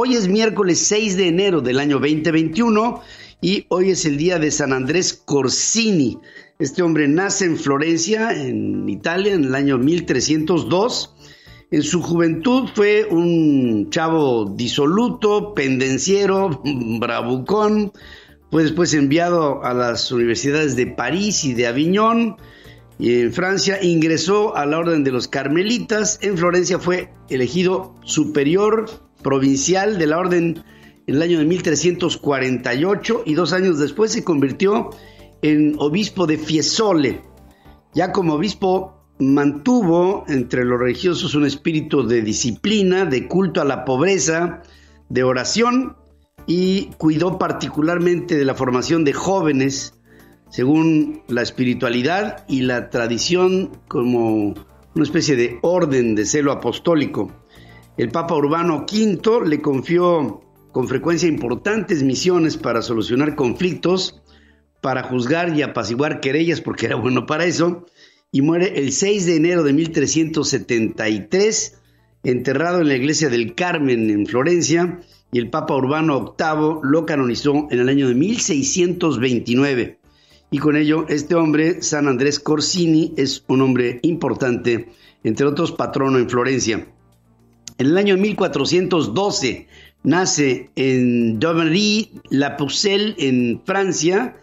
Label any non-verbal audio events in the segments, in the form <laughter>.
Hoy es miércoles 6 de enero del año 2021 y hoy es el día de San Andrés Corsini. Este hombre nace en Florencia, en Italia, en el año 1302. En su juventud fue un chavo disoluto, pendenciero, <laughs> bravucón. Fue después enviado a las universidades de París y de Aviñón. Y en Francia ingresó a la Orden de los Carmelitas. En Florencia fue elegido superior provincial de la Orden en el año de 1348 y dos años después se convirtió en obispo de Fiesole. Ya como obispo mantuvo entre los religiosos un espíritu de disciplina, de culto a la pobreza, de oración y cuidó particularmente de la formación de jóvenes según la espiritualidad y la tradición como una especie de orden de celo apostólico. El Papa Urbano V le confió con frecuencia importantes misiones para solucionar conflictos, para juzgar y apaciguar querellas, porque era bueno para eso, y muere el 6 de enero de 1373, enterrado en la iglesia del Carmen en Florencia, y el Papa Urbano VIII lo canonizó en el año de 1629. Y con ello, este hombre, San Andrés Corsini, es un hombre importante, entre otros patrono en Florencia. En el año 1412 nace en Domery, La Pucelle, en Francia,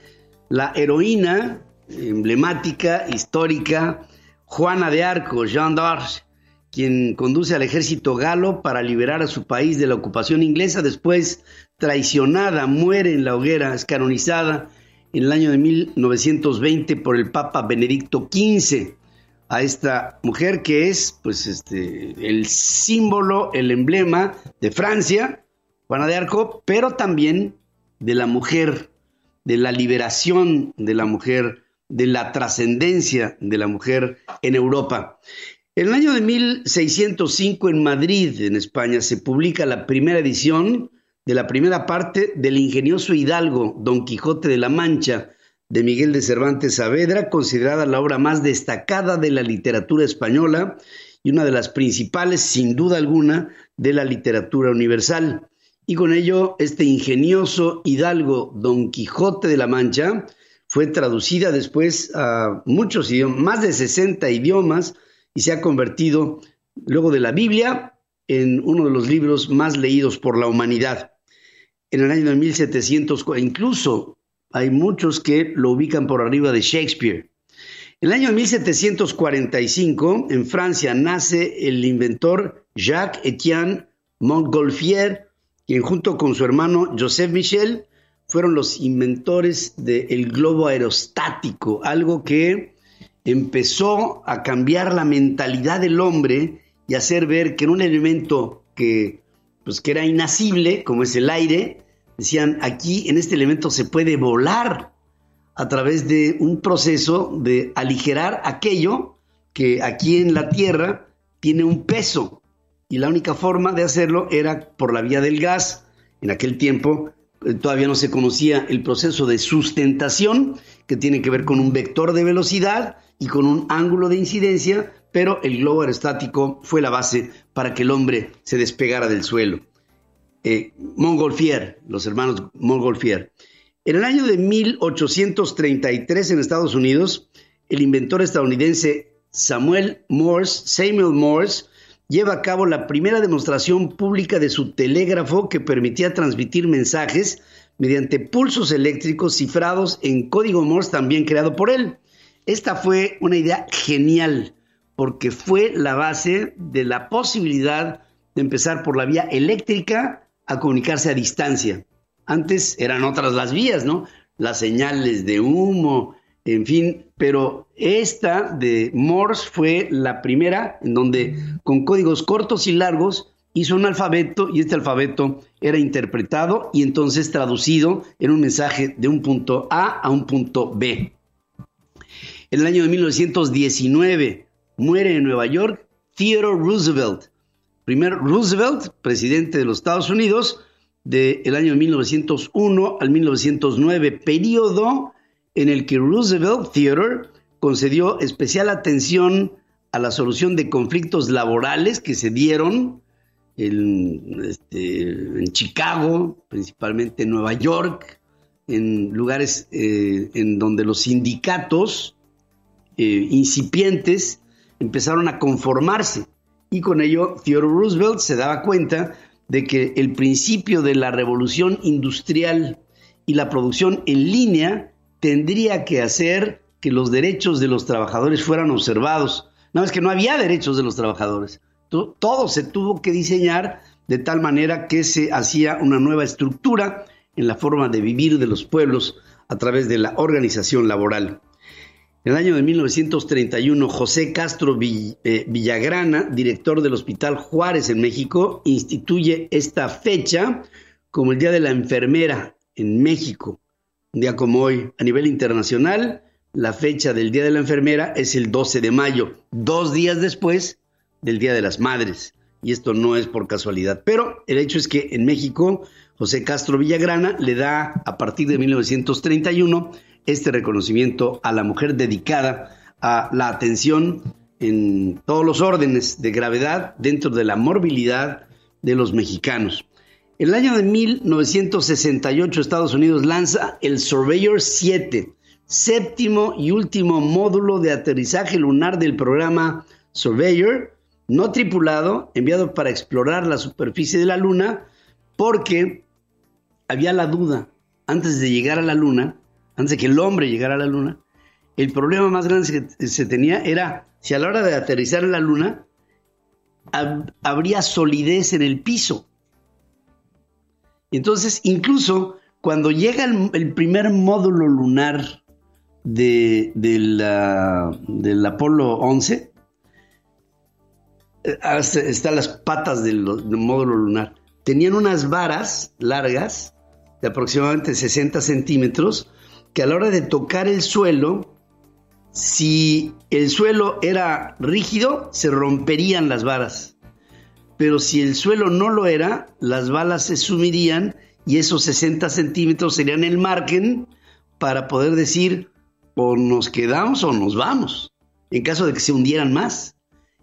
la heroína emblemática, histórica, Juana de Arco, Jeanne d'Arc, quien conduce al ejército galo para liberar a su país de la ocupación inglesa, después traicionada, muere en la hoguera, es canonizada en el año de 1920 por el Papa Benedicto XV a esta mujer que es pues este el símbolo, el emblema de Francia, Juana de Arco, pero también de la mujer, de la liberación de la mujer, de la trascendencia de la mujer en Europa. En el año de 1605 en Madrid, en España, se publica la primera edición de la primera parte del ingenioso hidalgo Don Quijote de la Mancha de Miguel de Cervantes Saavedra, considerada la obra más destacada de la literatura española y una de las principales, sin duda alguna, de la literatura universal. Y con ello, este ingenioso hidalgo Don Quijote de la Mancha fue traducida después a muchos idiomas, más de 60 idiomas, y se ha convertido, luego de la Biblia, en uno de los libros más leídos por la humanidad. En el año de 1700, incluso hay muchos que lo ubican por arriba de Shakespeare. En el año 1745, en Francia, nace el inventor Jacques-Étienne Montgolfier, quien junto con su hermano Joseph Michel fueron los inventores del globo aerostático, algo que empezó a cambiar la mentalidad del hombre y hacer ver que en un elemento que, pues, que era inasible, como es el aire, Decían, aquí en este elemento se puede volar a través de un proceso de aligerar aquello que aquí en la Tierra tiene un peso. Y la única forma de hacerlo era por la vía del gas. En aquel tiempo eh, todavía no se conocía el proceso de sustentación, que tiene que ver con un vector de velocidad y con un ángulo de incidencia, pero el globo aerostático fue la base para que el hombre se despegara del suelo eh, Montgolfier, los hermanos Montgolfier. En el año de 1833 en Estados Unidos, el inventor estadounidense Samuel Morse, Samuel Morse, lleva a cabo la primera demostración pública de su telégrafo que permitía transmitir mensajes mediante pulsos eléctricos cifrados en código Morse también creado por él. Esta fue una idea genial porque fue la base de la posibilidad de empezar por la vía eléctrica a comunicarse a distancia. Antes eran otras las vías, ¿no? Las señales de humo, en fin, pero esta de Morse fue la primera en donde con códigos cortos y largos hizo un alfabeto y este alfabeto era interpretado y entonces traducido en un mensaje de un punto A a un punto B. En el año de 1919 muere en Nueva York Theodore Roosevelt, Primer Roosevelt, presidente de los Estados Unidos, del año 1901 al 1909, periodo en el que Roosevelt Theater concedió especial atención a la solución de conflictos laborales que se dieron en, este, Chicago, principalmente en Nueva York, en lugares eh, en donde los sindicatos eh, incipientes empezaron a conformarse. Y con ello Theodore Roosevelt se daba cuenta de que el principio de la revolución industrial y la producción en línea tendría que hacer que los derechos de los trabajadores fueran observados. No es que no había derechos de los trabajadores. Todo se tuvo que diseñar de tal manera que se hacía una nueva estructura en la forma de vivir de los pueblos a través de la organización laboral. En el año de 1931, José Castro eh, Villagrana, director del Hospital Juárez en México, instituye esta fecha como el Día de la Enfermera en México. Un día como hoy, a nivel internacional, la fecha del Día de la Enfermera es el 12 de mayo, dos días después del Día de las Madres. Y esto no es por casualidad. Pero el hecho es que en México, José Castro Villagrana le da, a partir de 1931, este reconocimiento a la mujer dedicada a la atención en todos los órdenes de gravedad dentro de la morbilidad de los mexicanos. El año de 1968 Estados Unidos lanza el Surveyor 7, séptimo y último módulo de aterrizaje lunar del programa Surveyor, no tripulado, enviado para explorar la superficie de la Luna, porque había la duda, antes de llegar a la Luna, antes de que el hombre llegara a la luna, el problema más grande que se tenía era si a la hora de aterrizar en la luna habría solidez en el piso. Entonces, incluso cuando llega el, primer módulo lunar de, del Apolo 11, eh, están las patas del módulo lunar, tenían unas varas largas de aproximadamente 60 centímetros que a la hora de tocar el suelo, si el suelo era rígido, se romperían las varas. Pero si el suelo no lo era, las balas se sumirían y esos 60 centímetros serían el margen para poder decir o nos quedamos o nos vamos, en caso de que se hundieran más.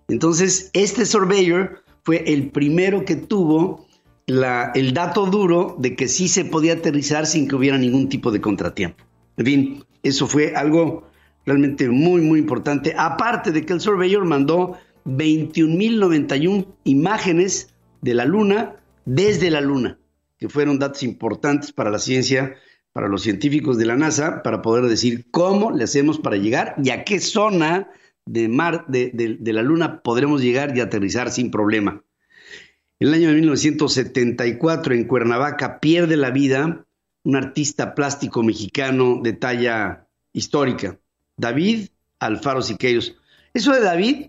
Entonces, este surveyor fue el primero que tuvo el dato duro de que sí se podía aterrizar sin que hubiera ningún tipo de contratiempo. En fin, eso fue algo realmente muy, muy importante. Aparte de que el Surveyor mandó 21.091 imágenes de la Luna desde la Luna, que fueron datos importantes para la ciencia, para los científicos de la NASA, para poder decir cómo le hacemos para llegar y a qué zona de, mar, de, de la Luna podremos llegar y aterrizar sin problema. En el año de 1974, en Cuernavaca, pierde la vida un artista plástico mexicano de talla histórica, David Alfaro Siqueiros. Eso de David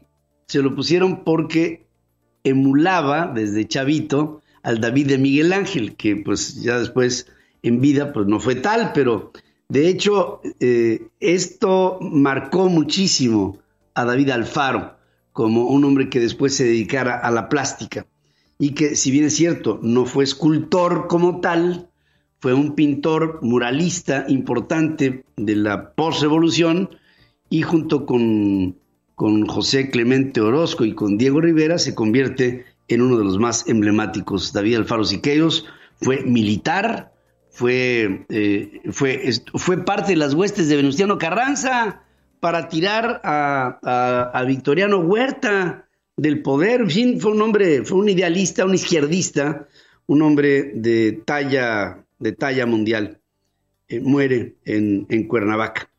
se lo pusieron porque emulaba desde chavito al David de Miguel Ángel, que pues ya después en vida pues no fue tal, pero de hecho eh, esto marcó muchísimo a David Alfaro como un hombre que después se dedicara a la plástica y que si bien es cierto no fue escultor como tal, fue un pintor muralista importante de la postrevolución y junto con, con José Clemente Orozco y con Diego Rivera se convierte en uno de los más emblemáticos. David Alfaro Siqueiros fue militar, fue, eh, fue, fue parte de las huestes de Venustiano Carranza para tirar a, a, Victoriano Huerta del poder. En fin, fue un hombre, fue un idealista, un izquierdista, un hombre de talla de talla mundial. Eh, muere en, en, Cuernavaca.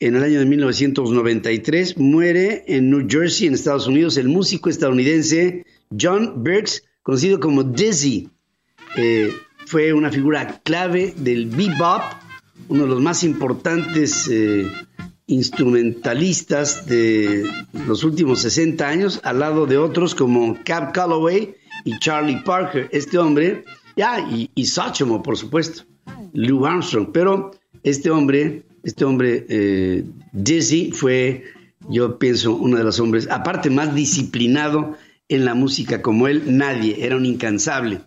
En el año de 1993 muere en New Jersey, en Estados Unidos, el músico estadounidense John Burks, conocido como Dizzy. Eh, fue una figura clave del bebop, uno de los más importantes eh, instrumentalistas de los últimos 60 años, al lado de otros como Cab Calloway y Charlie Parker. Este hombre ya, y, y por supuesto, Lou Armstrong, pero este hombre, este hombre, eh, Jesse, fue, yo pienso, uno de los hombres, aparte más disciplinado en la música como él, nadie, era un incansable.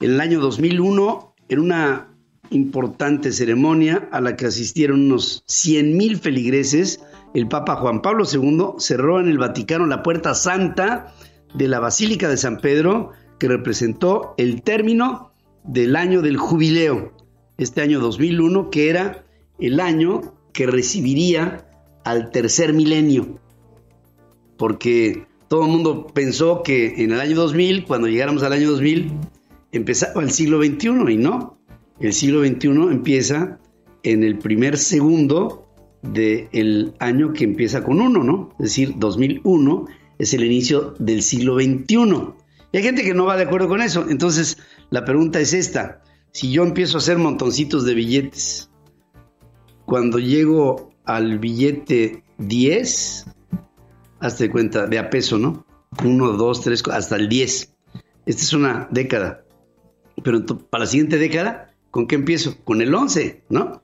En el año 2001, en una importante ceremonia a la que asistieron unos 100 mil feligreses, el Papa Juan Pablo II cerró en el Vaticano la puerta santa de la Basílica de San Pedro que representó el término del año del jubileo, este año 2001, que era el año que recibiría al tercer milenio, porque todo el mundo pensó que en el año 2000, cuando llegáramos al año 2000, empezaba el siglo XXI y no, el siglo XXI empieza en el primer segundo del año que empieza con uno, ¿no? Es decir, 2001 es el inicio del siglo XXI. Y hay gente que no va de acuerdo con eso. Entonces, la pregunta es esta. Si yo empiezo a hacer montoncitos de billetes, cuando llego al billete 10, hazte cuenta, de a peso, ¿no? 1, 2, 3, hasta el 10. Esta es una década. Pero para la siguiente década, ¿con qué empiezo? Con el 11, ¿no?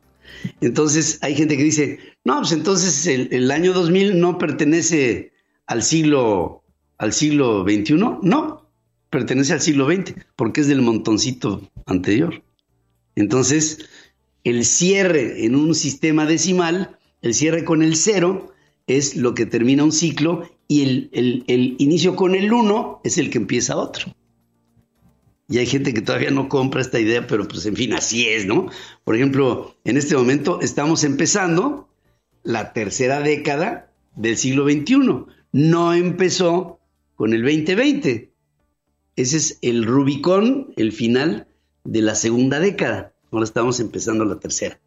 Entonces hay gente que dice, no, pues entonces el, el año 2000 no pertenece al siglo, al siglo XXI. No, pertenece al siglo XX, porque es del montoncito anterior. Entonces, el cierre en un sistema decimal, el cierre con el cero, es lo que termina un ciclo y el, inicio con el uno es el que empieza otro. Y hay gente que todavía no compra esta idea, pero pues en fin, así es, ¿no? Por ejemplo, en este momento estamos empezando la tercera década del siglo XXI. No empezó con el 2020. Ese es el Rubicón, el final de la segunda década. Ahora estamos empezando la tercera.